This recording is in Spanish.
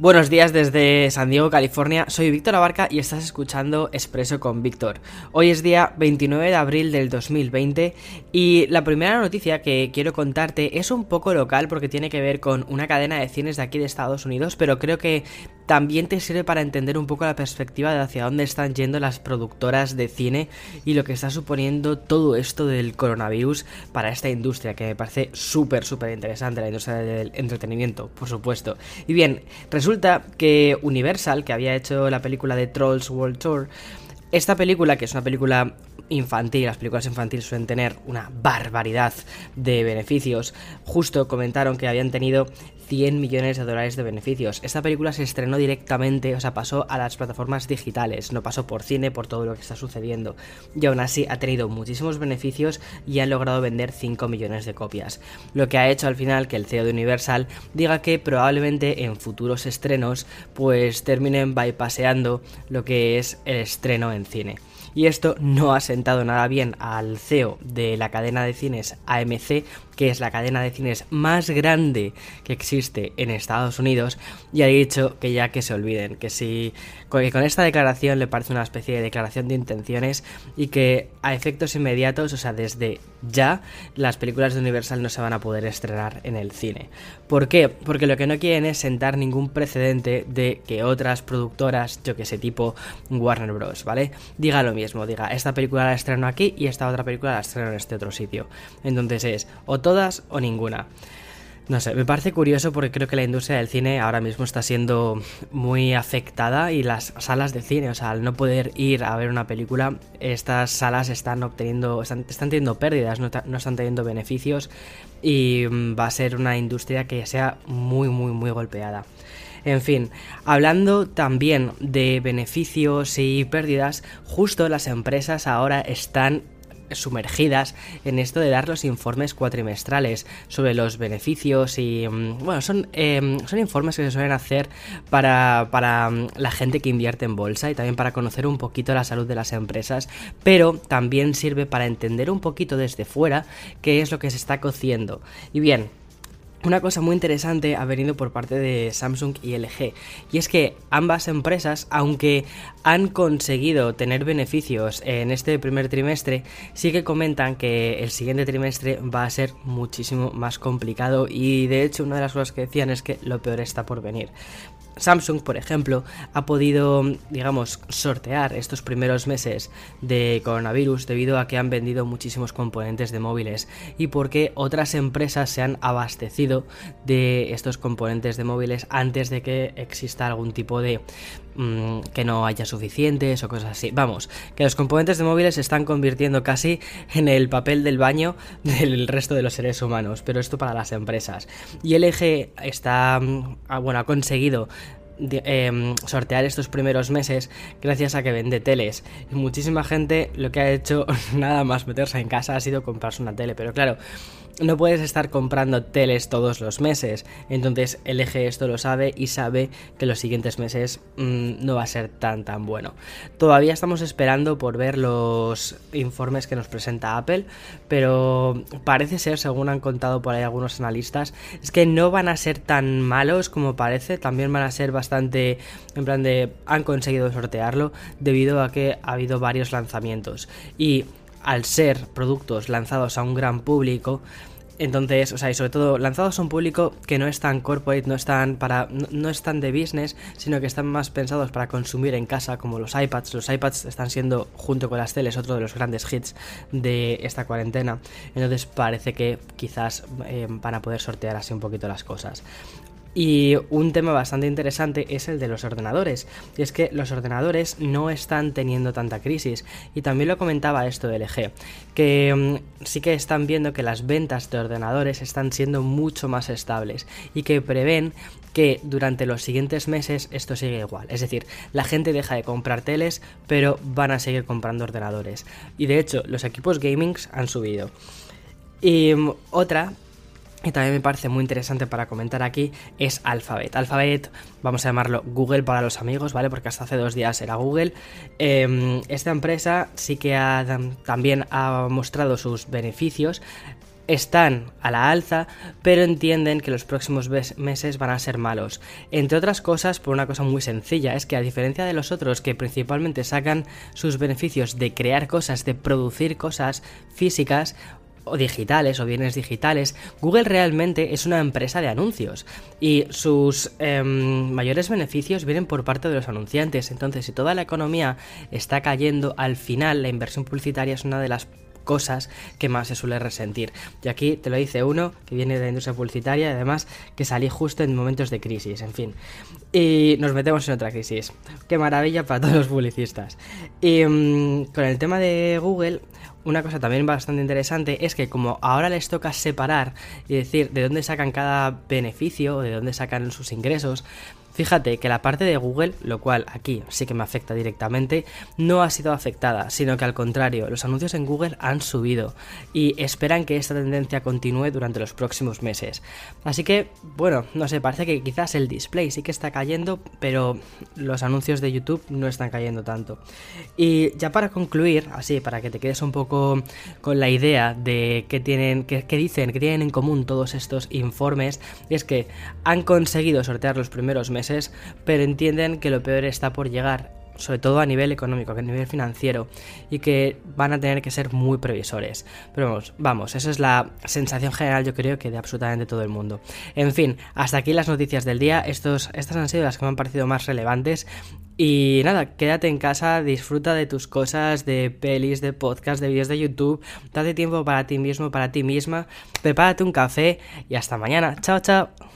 Buenos días desde San Diego, California. Soy Víctor Abarca y estás escuchando Expreso con Víctor. Hoy es día 29 de abril del 2020 y la primera noticia que quiero contarte es un poco local porque tiene que ver con una cadena de cines de aquí de Estados Unidos, pero creo que también te sirve para entender un poco la perspectiva de hacia dónde están yendo las productoras de cine y lo que está suponiendo todo esto del coronavirus para esta industria, que me parece súper, súper interesante, la industria del entretenimiento, por supuesto. Y bien, resulta que Universal, que había hecho la película de Trolls World Tour, esta película, que es una película infantil, las películas infantiles suelen tener una barbaridad de beneficios, justo comentaron que habían tenido 100 millones de dólares de beneficios. Esta película se estrenó directamente, o sea, pasó a las plataformas digitales, no pasó por cine, por todo lo que está sucediendo. Y aún así ha tenido muchísimos beneficios y han logrado vender 5 millones de copias. Lo que ha hecho al final que el CEO de Universal diga que probablemente en futuros estrenos pues terminen bypaseando lo que es el estreno en cine. Y esto no ha sentado nada bien al CEO de la cadena de cines AMC, que es la cadena de cines más grande que existe en Estados Unidos, y ha dicho que ya que se olviden, que si que con esta declaración le parece una especie de declaración de intenciones y que a efectos inmediatos, o sea, desde ya, las películas de Universal no se van a poder estrenar en el cine. ¿Por qué? Porque lo que no quieren es sentar ningún precedente de que otras productoras, yo que sé, tipo Warner Bros., ¿vale? Diga lo mismo, diga, esta película la estreno aquí y esta otra película la estreno en este otro sitio. Entonces es, o todas o ninguna. No sé, me parece curioso porque creo que la industria del cine ahora mismo está siendo muy afectada y las salas de cine, o sea, al no poder ir a ver una película, estas salas están obteniendo, están, están teniendo pérdidas, no, no, están teniendo beneficios y va a ser una industria que sea muy, muy, muy golpeada. En fin, hablando también de beneficios y pérdidas, justo las empresas ahora están sumergidas en esto de dar los informes cuatrimestrales sobre los beneficios y bueno son, eh, son informes que se suelen hacer para, para la gente que invierte en bolsa y también para conocer un poquito la salud de las empresas pero también sirve para entender un poquito desde fuera qué es lo que se está cociendo. Y bien una cosa muy interesante ha venido por parte de Samsung y LG, y es que ambas empresas, aunque han conseguido tener beneficios en este primer trimestre, sí que comentan que el siguiente trimestre va a ser muchísimo más complicado y de hecho una de las cosas que decían es que lo peor está por venir. Samsung, por ejemplo, ha podido, digamos, sortear estos primeros meses de coronavirus debido a que han vendido muchísimos componentes de móviles y porque otras empresas se han abastecido de estos componentes de móviles antes de que exista algún tipo de mmm, que no haya suficientes o cosas así. Vamos, que los componentes de móviles se están convirtiendo casi en el papel del baño del resto de los seres humanos, pero esto para las empresas. Y LG está, bueno, ha conseguido eh, sortear estos primeros meses gracias a que vende teles. Y muchísima gente lo que ha hecho nada más meterse en casa ha sido comprarse una tele. Pero claro, no puedes estar comprando teles todos los meses. Entonces LG esto lo sabe y sabe que los siguientes meses mmm, no va a ser tan tan bueno. Todavía estamos esperando por ver los informes que nos presenta Apple, pero parece ser, según han contado por ahí algunos analistas, es que no van a ser tan malos como parece. También van a ser bastante, en plan de, han conseguido sortearlo debido a que ha habido varios lanzamientos. Y al ser productos lanzados a un gran público, entonces, o sea, y sobre todo lanzados a un público que no es tan corporate, no están para no, están de business, sino que están más pensados para consumir en casa, como los iPads. Los iPads están siendo junto con las teles otro de los grandes hits de esta cuarentena. Entonces, parece que quizás eh, van a poder sortear así un poquito las cosas. Y un tema bastante interesante es el de los ordenadores. Y es que los ordenadores no están teniendo tanta crisis. Y también lo comentaba esto de LG, que mm, sí que están viendo que las ventas de ordenadores están siendo mucho más estables y que prevén que durante los siguientes meses esto sigue igual. Es decir, la gente deja de comprar teles, pero van a seguir comprando ordenadores. Y de hecho, los equipos gaming han subido. Y mm, otra y también me parece muy interesante para comentar aquí es Alphabet. Alphabet, vamos a llamarlo Google para los amigos, ¿vale? Porque hasta hace dos días era Google. Em, esta empresa sí que también ha mostrado sus beneficios. Están a la alza, pero entienden que los próximos meses van a ser malos. Entre otras cosas, por una cosa muy sencilla, es que a diferencia de los otros que principalmente sacan sus beneficios de crear cosas, de producir cosas físicas, o digitales o bienes digitales, Google realmente es una empresa de anuncios y sus em, mayores beneficios vienen por parte de los anunciantes. Entonces, si toda la economía está cayendo, al final la inversión publicitaria es una de las cosas que más se suele resentir. Y aquí te lo dice uno que viene de la industria publicitaria y además que salí justo en momentos de crisis, en fin. Y nos metemos en otra crisis. Qué maravilla para todos los publicistas. Y mm, con el tema de Google, una cosa también bastante interesante es que como ahora les toca separar y decir de dónde sacan cada beneficio, de dónde sacan sus ingresos, Fíjate que la parte de Google, lo cual aquí sí que me afecta directamente, no ha sido afectada, sino que al contrario, los anuncios en Google han subido y esperan que esta tendencia continúe durante los próximos meses. Así que, bueno, no sé, parece que quizás el display sí que está cayendo, pero los anuncios de YouTube no están cayendo tanto. Y ya para concluir, así, para que te quedes un poco con la idea de qué tienen, qué, dicen, que tienen en común todos estos informes, es que han conseguido sortear los primeros pero entienden que lo peor está por llegar sobre todo a nivel económico, a nivel financiero, y que van a tener que ser muy previsores. Pero vamos, vamos, esa es la sensación general, yo creo que de absolutamente todo el mundo. En fin, hasta aquí las noticias del día. Estos, estas han sido las que me han parecido más relevantes. Y nada, quédate en casa, disfruta de tus cosas, de pelis, de podcast, de vídeos de YouTube. Date tiempo para ti mismo, para ti misma. Prepárate un café y hasta mañana. Chao, chao.